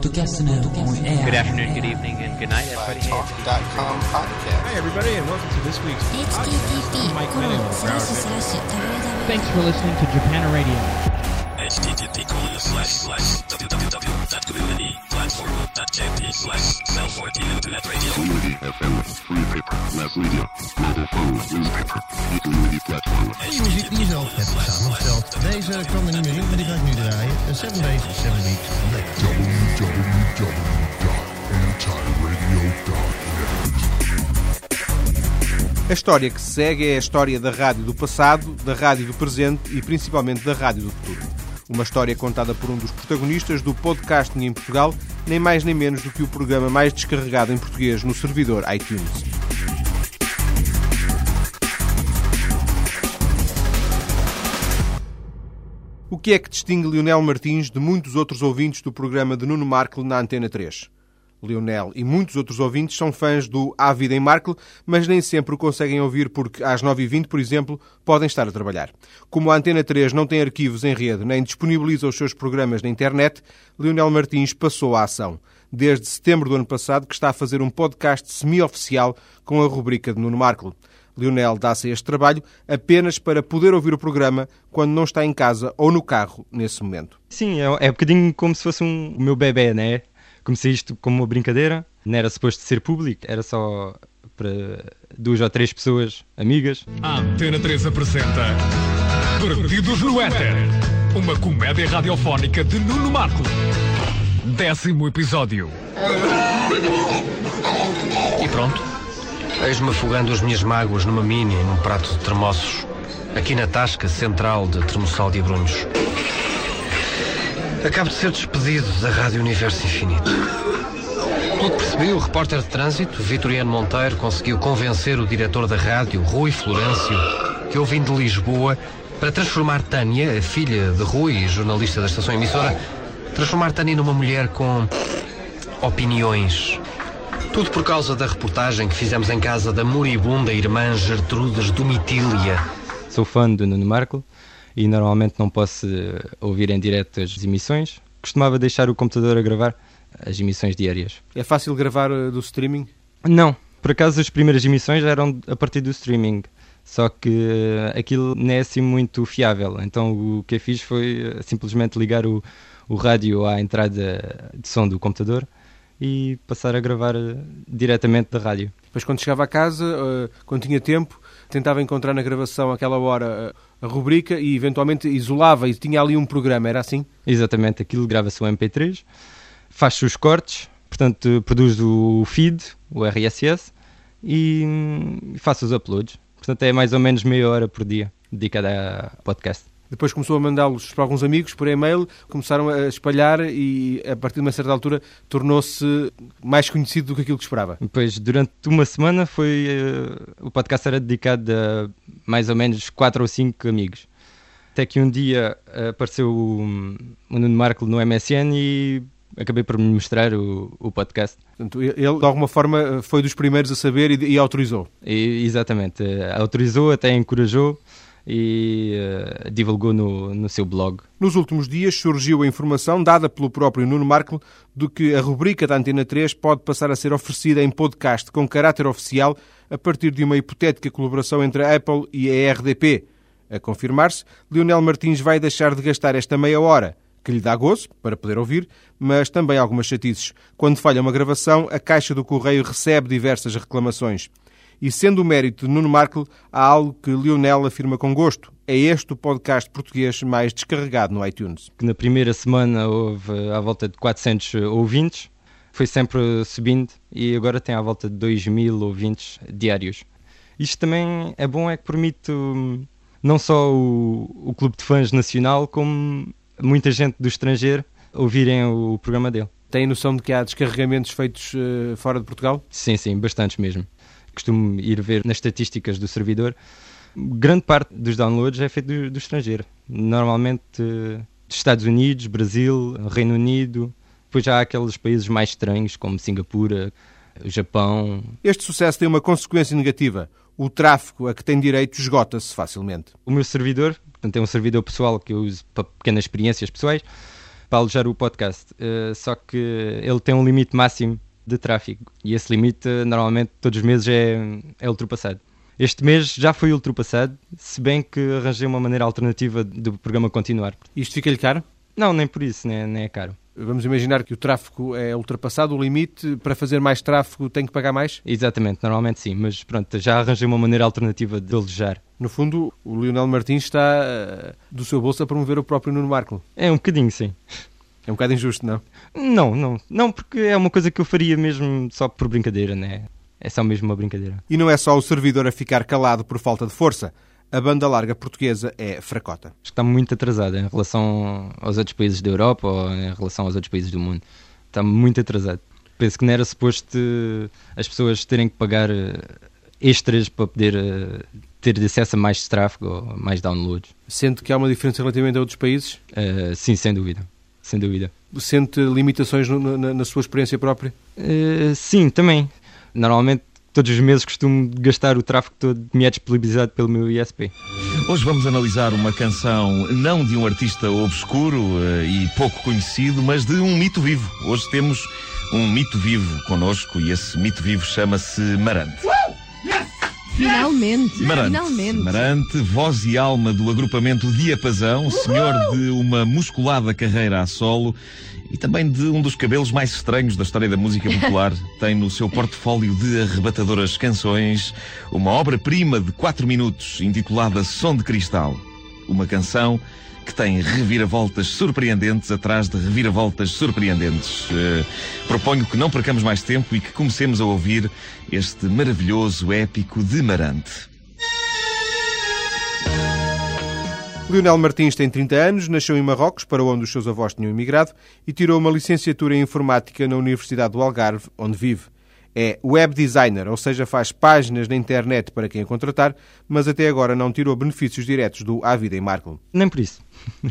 Podcast. Good afternoon, good evening, and good night, everybody. Talk.com podcast. Hi, everybody, and welcome to this week's podcast. Mike Thanks for listening to Japan Radio. http colon slash slash slash cell 14 internet radio. Community FM, free paper, mass media, mobile phone, newspaper, e-community platform. Die muziek die je zelf hebt samengesteld. Deze kwam er niet meer in, maar die ga ik nu draaien. De 7 Days, 7 Weeks van Lekker. A história que se segue é a história da rádio do passado, da rádio do presente e principalmente da rádio do futuro. Uma história contada por um dos protagonistas do podcasting em Portugal, nem mais nem menos do que o programa mais descarregado em português no servidor iTunes. O que é que distingue Lionel Martins de muitos outros ouvintes do programa de Nuno Markle na Antena 3? Lionel e muitos outros ouvintes são fãs do A Vida em Markle, mas nem sempre o conseguem ouvir porque às 9h20, por exemplo, podem estar a trabalhar. Como a Antena 3 não tem arquivos em rede nem disponibiliza os seus programas na internet, Lionel Martins passou à ação. Desde setembro do ano passado que está a fazer um podcast semi-oficial com a rubrica de Nuno Markle. Lionel dá-se este trabalho apenas para poder ouvir o programa quando não está em casa ou no carro nesse momento. Sim, é, é um bocadinho como se fosse um, o meu bebê, né? Comecei isto como uma brincadeira, não era suposto ser público, era só para duas ou três pessoas amigas. A Antena 3 apresenta Perdidos no Éter, uma comédia radiofónica de Nuno Marco. Décimo episódio. E pronto. Eis-me afogando as minhas mágoas numa mini, num prato de termossos, aqui na tasca central de Termossal de Abrunhos. Acabo de ser despedido da Rádio Universo Infinito. Que percebi, o repórter de trânsito, Vitoriano Monteiro, conseguiu convencer o diretor da rádio, Rui Florencio, que eu vim de Lisboa para transformar Tânia, a filha de Rui, jornalista da estação emissora, transformar Tânia numa mulher com opiniões. Tudo por causa da reportagem que fizemos em casa da moribunda irmã Gertrudes Domitília. Sou fã do Nuno Marco e normalmente não posso eh, ouvir em direto as emissões. Costumava deixar o computador a gravar as emissões diárias. É fácil gravar uh, do streaming? Não, por acaso as primeiras emissões eram a partir do streaming. Só que eh, aquilo não é assim muito fiável. Então o que eu fiz foi eh, simplesmente ligar o, o rádio à entrada de som do computador e passar a gravar eh, diretamente da rádio. Depois, quando chegava a casa, quando tinha tempo, tentava encontrar na gravação àquela hora uh, a rubrica e eventualmente isolava e tinha ali um programa, era assim? Exatamente, aquilo grava-se o MP3, faz os cortes, portanto produz o feed, o RSS e hum, faço os uploads. Portanto é mais ou menos meia hora por dia dedicada a podcast. Depois começou a mandá-los para alguns amigos por e-mail, começaram a espalhar e a partir de uma certa altura tornou-se mais conhecido do que aquilo que esperava. Depois, durante uma semana, foi uh, o podcast era dedicado a mais ou menos quatro ou cinco amigos. Até que um dia uh, apareceu o, o Nuno Marco no MSN e acabei por me mostrar o, o podcast. Portanto, ele, de alguma forma, foi dos primeiros a saber e, e autorizou. E, exatamente. Autorizou, até encorajou e uh, divulgou no, no seu blog. Nos últimos dias surgiu a informação dada pelo próprio Nuno Marco de que a rubrica da Antena 3 pode passar a ser oferecida em podcast com caráter oficial a partir de uma hipotética colaboração entre a Apple e a RDP. A confirmar-se, Lionel Martins vai deixar de gastar esta meia hora, que lhe dá gozo, para poder ouvir, mas também algumas chatices. Quando falha uma gravação, a caixa do correio recebe diversas reclamações. E sendo o mérito de Nuno Markle, há algo que Lionel afirma com gosto. É este o podcast português mais descarregado no iTunes. Na primeira semana houve à volta de 400 ouvintes, foi sempre subindo e agora tem à volta de 2 mil ouvintes diários. Isto também é bom, é que permite hum, não só o, o clube de fãs nacional, como muita gente do estrangeiro ouvirem o programa dele. Tem noção de que há descarregamentos feitos uh, fora de Portugal? Sim, sim, bastantes mesmo costumo ir ver nas estatísticas do servidor, grande parte dos downloads é feito do, do estrangeiro. Normalmente dos Estados Unidos, Brasil, Reino Unido. Depois já há aqueles países mais estranhos, como Singapura, Japão. Este sucesso tem uma consequência negativa. O tráfego a que tem direito esgota-se facilmente. O meu servidor, portanto, é um servidor pessoal que eu uso para pequenas experiências pessoais, para alojar o podcast. Eh, só que ele tem um limite máximo de tráfego e esse limite normalmente todos os meses é, é ultrapassado. Este mês já foi ultrapassado, se bem que arranjei uma maneira alternativa do programa continuar. Isto fica-lhe caro? Não, nem por isso, nem, nem é caro. Vamos imaginar que o tráfego é ultrapassado, o limite, para fazer mais tráfego tem que pagar mais? Exatamente, normalmente sim, mas pronto, já arranjei uma maneira alternativa de alojar. No fundo, o Lionel Martins está eh, do seu bolso a promover o próprio Nuno Marco. É um bocadinho, sim. É um bocado injusto, não? Não, não, não, porque é uma coisa que eu faria mesmo só por brincadeira, né? É só mesmo uma brincadeira. E não é só o servidor a ficar calado por falta de força. A banda larga portuguesa é fracota. Acho que está muito atrasada em relação aos outros países da Europa ou em relação aos outros países do mundo. Está muito atrasado. Penso que não era suposto eh, as pessoas terem que pagar eh, extras para poder eh, ter acesso a mais tráfego ou mais downloads. Sente que há uma diferença relativamente a outros países? Uh, sim, sem dúvida. Sem dúvida. Sente limitações no, na, na, sua experiência própria? Uh, sim, também. Normalmente, todos os meses costumo gastar o tráfego todo que me é disponibilizado pelo meu ISP. Hoje vamos analisar uma canção não de um artista obscuro uh, e pouco conhecido, mas de um mito vivo. Hoje temos um mito vivo connosco e esse mito vivo chama-se Marante. Finalmente, Marante, finalmente. Marante, voz e alma do agrupamento Diapasão, senhor de uma musculada carreira a solo e também de um dos cabelos mais estranhos da história da música popular. Tem no seu portfólio de arrebatadoras canções uma obra-prima de 4 minutos intitulada Som de Cristal. Uma canção que tem reviravoltas surpreendentes atrás de reviravoltas surpreendentes. Uh, proponho que não percamos mais tempo e que comecemos a ouvir este maravilhoso épico de Marante. Lionel Martins tem 30 anos, nasceu em Marrocos, para onde os seus avós tinham emigrado, e tirou uma licenciatura em Informática na Universidade do Algarve, onde vive. É web designer, ou seja, faz páginas na internet para quem a contratar, mas até agora não tirou benefícios diretos do A Vida em Marco. Nem por isso.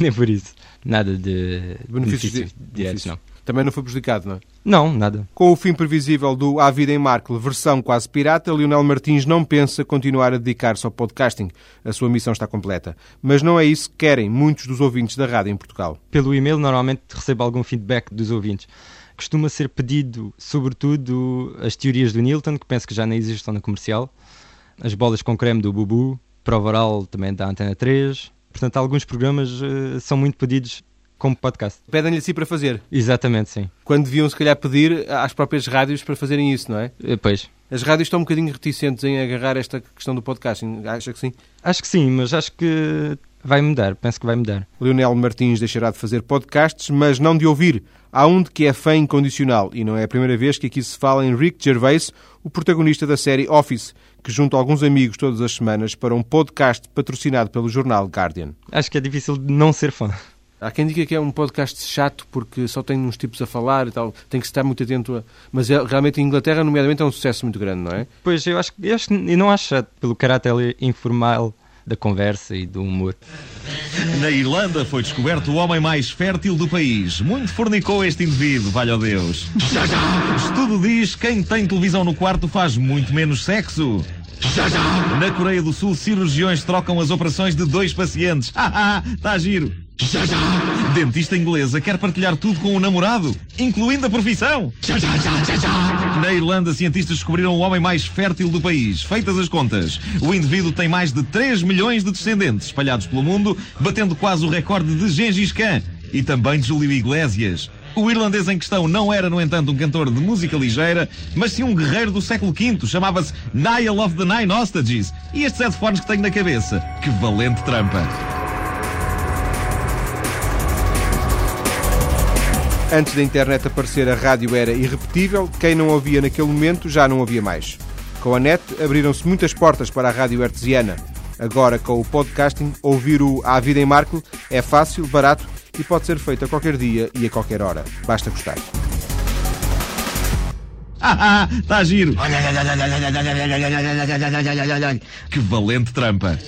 Nem por isso. Nada de Benefícios benefícios di- diretos, não. Também não foi prejudicado, não é? Não, nada. Com o fim previsível do A Vida em Marco, versão quase pirata, Lionel Martins não pensa continuar a dedicar-se ao podcasting. A sua missão está completa. Mas não é isso que querem muitos dos ouvintes da rádio em Portugal. Pelo e-mail, normalmente recebo algum feedback dos ouvintes. Costuma ser pedido, sobretudo, as teorias do Newton, que penso que já nem existem na comercial, as bolas com creme do Bubu, prova oral também da Antena 3. Portanto, alguns programas eh, são muito pedidos como podcast. Pedem-lhe assim para fazer. Exatamente, sim. Quando deviam, se calhar, pedir às próprias rádios para fazerem isso, não é? Eh, Pois. As rádios estão um bocadinho reticentes em agarrar esta questão do podcasting. Acha que sim? Acho que sim, mas acho que vai mudar. Penso que vai mudar. Lionel Martins deixará de fazer podcasts, mas não de ouvir. Há um de que é fã incondicional e não é a primeira vez que aqui se fala em Rick Gervais, o protagonista da série Office, que junta alguns amigos todas as semanas para um podcast patrocinado pelo jornal Guardian. Acho que é difícil de não ser fã. Há quem diga que é um podcast chato porque só tem uns tipos a falar e tal, tem que estar muito atento a... Mas é- realmente em Inglaterra, nomeadamente, é um sucesso muito grande, não é? Pois, eu acho, eu acho que eu não acho chato pelo caráter informal da conversa e do humor. Na Irlanda foi descoberto o homem mais fértil do país. Muito fornicou este indivíduo, valha Deus. Estudo diz que quem tem televisão no quarto faz muito menos sexo. Na Coreia do Sul, cirurgiões trocam as operações de dois pacientes. Haha, tá giro. Dentista inglesa quer partilhar tudo com o namorado, incluindo a profissão. Na Irlanda, cientistas descobriram o homem mais fértil do país. Feitas as contas, o indivíduo tem mais de 3 milhões de descendentes espalhados pelo mundo, batendo quase o recorde de Gengis Khan e também de Júlio Iglesias. O irlandês em questão não era, no entanto, um cantor de música ligeira, mas sim um guerreiro do século V. Chamava-se Niall of the Nine Hostages. E estes headphones que tenho na cabeça? Que valente trampa! Antes da internet aparecer, a rádio era irrepetível. Quem não ouvia naquele momento já não ouvia mais. Com a net, abriram-se muitas portas para a rádio artesiana. Agora, com o podcasting, ouvir o A Vida em Marco é fácil, barato e pode ser feito a qualquer dia e a qualquer hora. Basta gostar. Haha, tá giro! Que valente trampa!